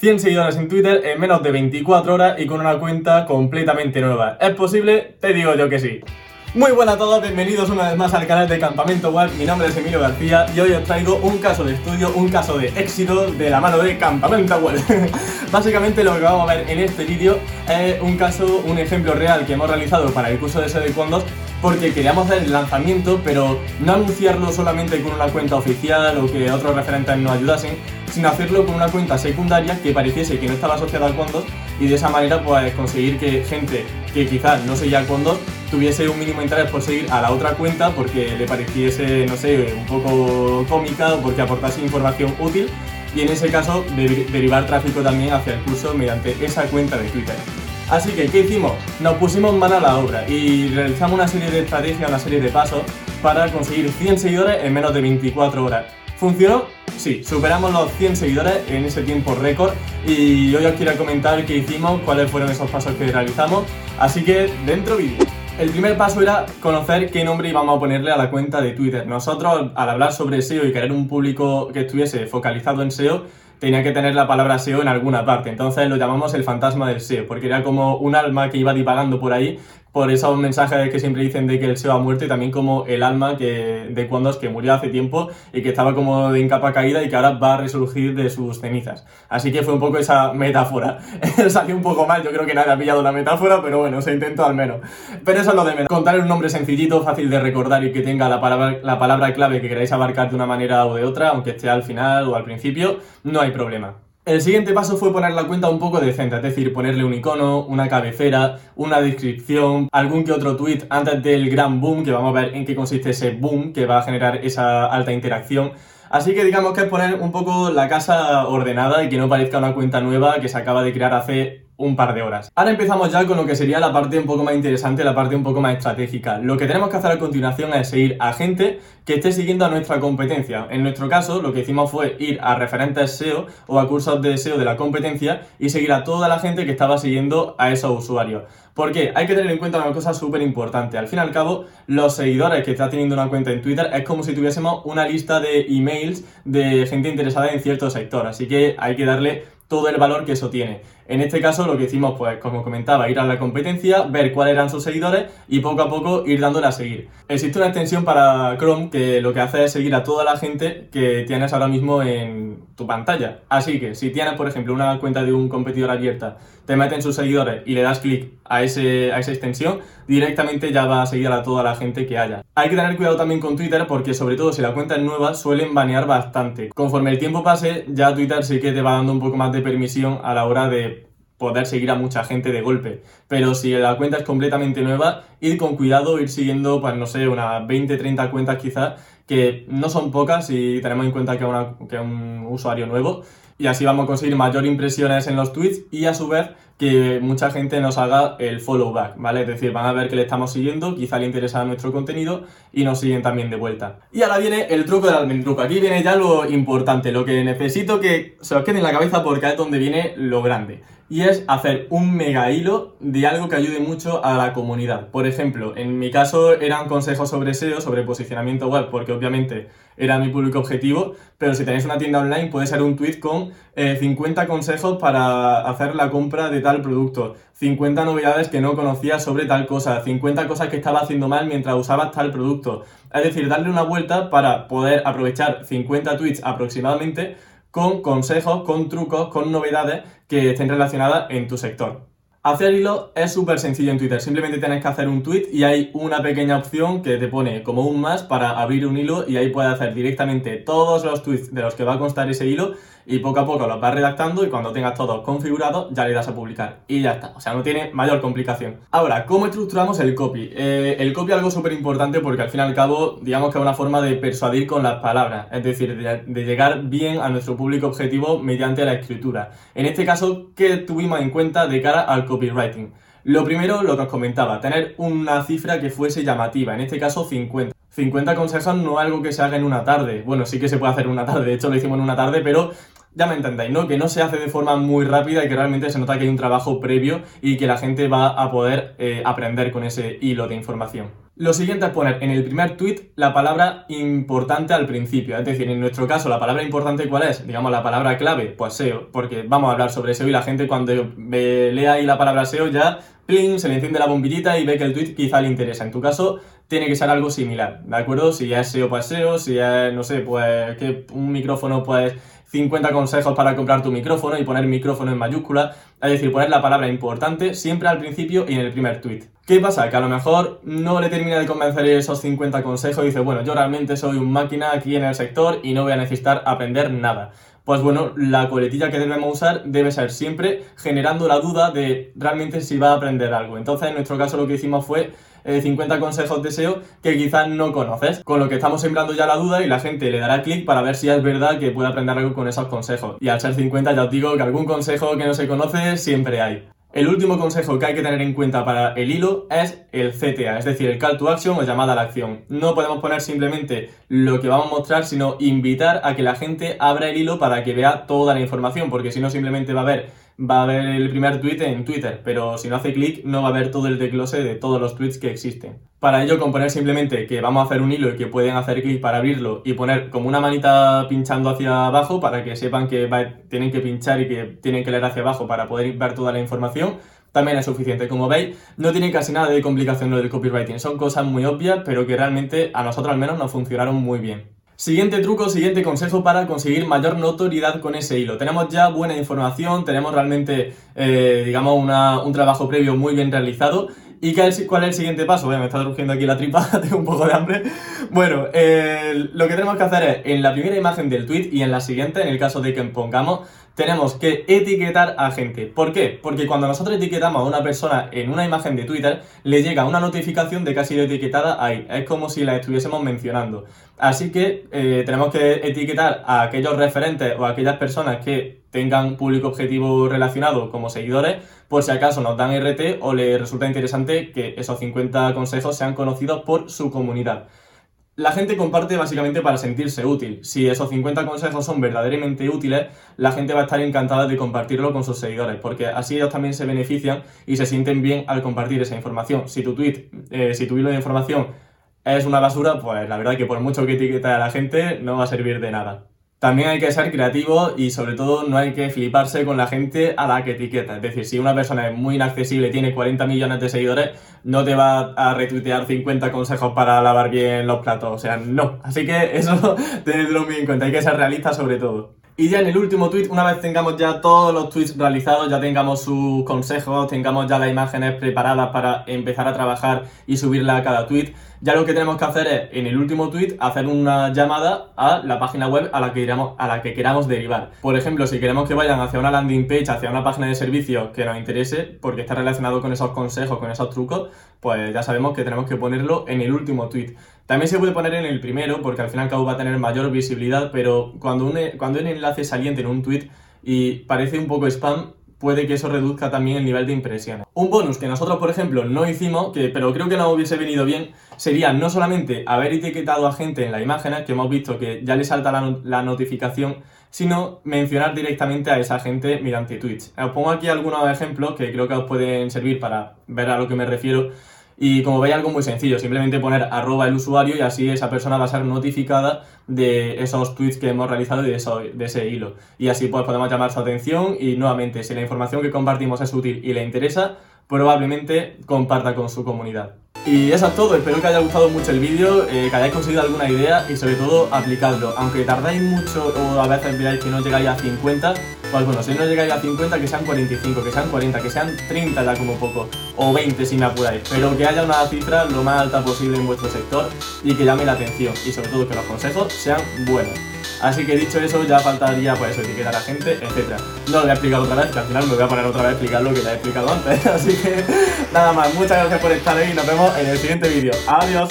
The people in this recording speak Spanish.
100 seguidores en Twitter en menos de 24 horas y con una cuenta completamente nueva. ¿Es posible? Te digo yo que sí. Muy buenas a todos, bienvenidos una vez más al canal de Campamento Web. Mi nombre es Emilio García y hoy os traigo un caso de estudio, un caso de éxito de la mano de Campamento Web. Básicamente lo que vamos a ver en este vídeo es un caso, un ejemplo real que hemos realizado para el curso de SEO de Condos porque queríamos hacer el lanzamiento, pero no anunciarlo solamente con una cuenta oficial o que otros referentes nos ayudasen, sino hacerlo con una cuenta secundaria que pareciese que no estaba asociada a Condos y de esa manera pues conseguir que gente que quizás no seguía Condos tuviese un mínimo interés por seguir a la otra cuenta porque le pareciese, no sé, un poco cómica o porque aportase información útil y en ese caso derivar tráfico también hacia el curso mediante esa cuenta de Twitter. Así que, ¿qué hicimos? Nos pusimos mano a la obra y realizamos una serie de estrategias, una serie de pasos para conseguir 100 seguidores en menos de 24 horas. ¿Funcionó? Sí, superamos los 100 seguidores en ese tiempo récord y hoy os quiero comentar qué hicimos, cuáles fueron esos pasos que realizamos, así que dentro vídeo. El primer paso era conocer qué nombre íbamos a ponerle a la cuenta de Twitter. Nosotros, al hablar sobre SEO y querer un público que estuviese focalizado en SEO, tenía que tener la palabra SEO en alguna parte. Entonces lo llamamos el fantasma del SEO, porque era como un alma que iba divagando por ahí por esos mensajes que siempre dicen de que el SEO ha muerto y también como el alma que, de es que murió hace tiempo y que estaba como de capa caída y que ahora va a resurgir de sus cenizas. Así que fue un poco esa metáfora. Salió un poco mal, yo creo que nadie ha pillado la metáfora, pero bueno, se intentó al menos. Pero eso es lo de menos. Contar un nombre sencillito, fácil de recordar y que tenga la palabra, la palabra clave que queráis abarcar de una manera o de otra, aunque esté al final o al principio, no hay problema. El siguiente paso fue poner la cuenta un poco decente, es decir, ponerle un icono, una cabecera, una descripción, algún que otro tweet antes del gran boom, que vamos a ver en qué consiste ese boom que va a generar esa alta interacción. Así que digamos que es poner un poco la casa ordenada y que no parezca una cuenta nueva que se acaba de crear hace un par de horas. Ahora empezamos ya con lo que sería la parte un poco más interesante, la parte un poco más estratégica. Lo que tenemos que hacer a continuación es seguir a gente que esté siguiendo a nuestra competencia. En nuestro caso, lo que hicimos fue ir a referentes SEO o a cursos de SEO de la competencia y seguir a toda la gente que estaba siguiendo a esos usuarios. Porque hay que tener en cuenta una cosa súper importante. Al fin y al cabo, los seguidores que está teniendo una cuenta en Twitter es como si tuviésemos una lista de emails de gente interesada en cierto sector. Así que hay que darle todo el valor que eso tiene. En este caso lo que hicimos, pues como comentaba, ir a la competencia, ver cuáles eran sus seguidores y poco a poco ir dándole a seguir. Existe una extensión para Chrome que lo que hace es seguir a toda la gente que tienes ahora mismo en tu pantalla. Así que si tienes, por ejemplo, una cuenta de un competidor abierta, te meten sus seguidores y le das clic a, a esa extensión, directamente ya va a seguir a toda la gente que haya. Hay que tener cuidado también con Twitter porque sobre todo si la cuenta es nueva suelen banear bastante. Conforme el tiempo pase, ya Twitter sí que te va dando un poco más de permisión a la hora de poder seguir a mucha gente de golpe. Pero si la cuenta es completamente nueva, ir con cuidado, ir siguiendo, pues no sé, unas 20, 30 cuentas quizás, que no son pocas si tenemos en cuenta que es un usuario nuevo. Y así vamos a conseguir mayor impresiones en los tweets y a su vez que mucha gente nos haga el follow back, ¿vale? Es decir, van a ver que le estamos siguiendo, quizá le interesa nuestro contenido y nos siguen también de vuelta. Y ahora viene el truco del almendruco. Aquí viene ya lo importante, lo que necesito que se os quede en la cabeza porque es donde viene lo grande y es hacer un mega hilo de algo que ayude mucho a la comunidad. Por ejemplo, en mi caso eran consejos sobre SEO, sobre posicionamiento web, porque obviamente era mi público objetivo, pero si tenéis una tienda online puede ser un tweet con 50 eh, consejos para hacer la compra de tal producto, 50 novedades que no conocías sobre tal cosa, 50 cosas que estaba haciendo mal mientras usabas tal producto. Es decir, darle una vuelta para poder aprovechar 50 tweets aproximadamente con consejos, con trucos, con novedades que estén relacionadas en tu sector. Hacer hilo es súper sencillo en Twitter, simplemente tienes que hacer un tweet y hay una pequeña opción que te pone como un más para abrir un hilo y ahí puedes hacer directamente todos los tweets de los que va a constar ese hilo y poco a poco los vas redactando y cuando tengas todo configurado ya le das a publicar y ya está, o sea, no tiene mayor complicación. Ahora, ¿cómo estructuramos el copy? Eh, el copy es algo súper importante porque al fin y al cabo, digamos que es una forma de persuadir con las palabras, es decir, de, llegar bien a nuestro público objetivo mediante la escritura. En este caso, ¿qué tuvimos en cuenta de cara al copywriting? Lo primero, lo que os comentaba, tener una cifra que fuese llamativa, en este caso 50. 50 consejos no es algo que se haga en una tarde. Bueno, sí que se puede hacer en una tarde, de hecho lo hicimos en una tarde, pero ya me entendéis, ¿no? Que no se hace de forma muy rápida y que realmente se nota que hay un trabajo previo y que la gente va a poder eh, aprender con ese hilo de información. Lo siguiente es poner en el primer tweet la palabra importante al principio. Es decir, en nuestro caso, la palabra importante, ¿cuál es? Digamos, la palabra clave, pues SEO, porque vamos a hablar sobre SEO y la gente cuando lea ahí la palabra SEO ya, pling, se le enciende la bombillita y ve que el tweet quizá le interesa. En tu caso, tiene que ser algo similar, ¿de acuerdo? Si es SEO, pues SEO, si es, no sé, pues que un micrófono, pues 50 consejos para comprar tu micrófono y poner micrófono en mayúscula, es decir, poner la palabra importante siempre al principio y en el primer tweet. ¿Qué pasa? Que a lo mejor no le termina de convencer esos 50 consejos y dice, bueno, yo realmente soy un máquina aquí en el sector y no voy a necesitar aprender nada. Pues bueno, la coletilla que debemos usar debe ser siempre generando la duda de realmente si va a aprender algo. Entonces, en nuestro caso lo que hicimos fue 50 eh, consejos de SEO que quizás no conoces. Con lo que estamos sembrando ya la duda y la gente le dará clic para ver si es verdad que puede aprender algo con esos consejos. Y al ser 50 ya os digo que algún consejo que no se conoce siempre hay. El último consejo que hay que tener en cuenta para el hilo es el CTA, es decir, el call to action o llamada a la acción. No podemos poner simplemente lo que vamos a mostrar, sino invitar a que la gente abra el hilo para que vea toda la información, porque si no simplemente va a ver va a ver el primer tweet en Twitter, pero si no hace clic no va a ver todo el desglose de todos los tweets que existen. Para ello, componer simplemente que vamos a hacer un hilo y que pueden hacer clic para abrirlo y poner como una manita pinchando hacia abajo para que sepan que tienen que pinchar y que tienen que leer hacia abajo para poder ver toda la información, también es suficiente. Como veis, no tiene casi nada de complicación lo del copywriting. Son cosas muy obvias, pero que realmente a nosotros al menos nos funcionaron muy bien. Siguiente truco, siguiente consejo para conseguir mayor notoriedad con ese hilo. Tenemos ya buena información, tenemos realmente, eh, digamos, un trabajo previo muy bien realizado. ¿Y cuál es el siguiente paso? me está rugiendo aquí la tripa, tengo un poco de hambre. Bueno, lo que tenemos que hacer es, en la primera imagen del tweet y en la siguiente, en el caso de que pongamos tenemos que etiquetar a gente. ¿Por qué? Porque cuando nosotros etiquetamos a una persona en una imagen de Twitter, le llega una notificación de que ha sido etiquetada ahí. Es como si la estuviésemos mencionando. Así que eh, tenemos que etiquetar a aquellos referentes o a aquellas personas que tengan público objetivo relacionado como seguidores, por si acaso nos dan RT o les resulta interesante que esos 50 consejos sean conocidos por su comunidad. La gente comparte básicamente para sentirse útil. Si esos 50 consejos son verdaderamente útiles, la gente va a estar encantada de compartirlo con sus seguidores, porque así ellos también se benefician y se sienten bien al compartir esa información. Si tu tweet, eh, si tu hilo de información es una basura, pues la verdad que por mucho que etiquete a la gente, no va a servir de nada. También hay que ser creativo y sobre todo no hay que fliparse con la gente a la que etiqueta. Es decir, si una persona es muy inaccesible, tiene 40 millones de seguidores, no te va a retuitear 50 consejos para lavar bien los platos. O sea, no. Así que eso tenedlo muy en cuenta. Hay que ser realista sobre todo. Y ya en el último tweet, una vez tengamos ya todos los tweets realizados, ya tengamos sus consejos, tengamos ya las imágenes preparadas para empezar a trabajar y subirla a cada tweet, ya lo que tenemos que hacer es, en el último tweet, hacer una llamada a la página web a la que, queramos, a la que queramos derivar. Por ejemplo, si queremos que vayan hacia una landing page, hacia una página de servicio que nos interese, porque está relacionado con esos consejos, con esos trucos, pues ya sabemos que tenemos que ponerlo en el último tweet. También se puede poner en el primero, porque al fin y al cabo va a tener mayor visibilidad, pero cuando un, cuando un enlace saliente en un tweet y parece un poco spam, puede que eso reduzca también el nivel de impresiones. Un bonus que nosotros, por ejemplo, no hicimos, que, pero creo que no hubiese venido bien, sería no solamente haber etiquetado a gente en la imagen, que hemos visto que ya le salta la, la notificación, sino mencionar directamente a esa gente mediante Twitch. Os pongo aquí algunos ejemplos que creo que os pueden servir para ver a lo que me refiero. Y como veis, algo muy sencillo, simplemente poner arroba el usuario y así esa persona va a ser notificada de esos tweets que hemos realizado y de, ese hilo. Y así pues podemos llamar su atención y nuevamente, si la información que compartimos es útil y le interesa, probablemente comparta con su comunidad. Y eso es todo, espero que haya gustado mucho el vídeo, eh, que hayáis conseguido alguna idea y sobre todo aplicadlo. Aunque tardáis mucho o a veces veáis que no llegáis a 50, pues bueno, si no llegáis a 50, que sean 45, que sean 40, que sean 30 ya como poco, o 20 si me apuráis, pero que haya una cifra lo más alta posible en vuestro sector y que llame la atención y sobre todo que los consejos sean buenos. Así que dicho eso, ya faltaría pues eso, etiquetar a gente, etc. No lo voy a explicar otra vez, que al final me voy a poner otra vez a explicar lo que te he explicado antes. Así que nada más, muchas gracias por estar ahí y nos vemos en el siguiente vídeo. Adiós.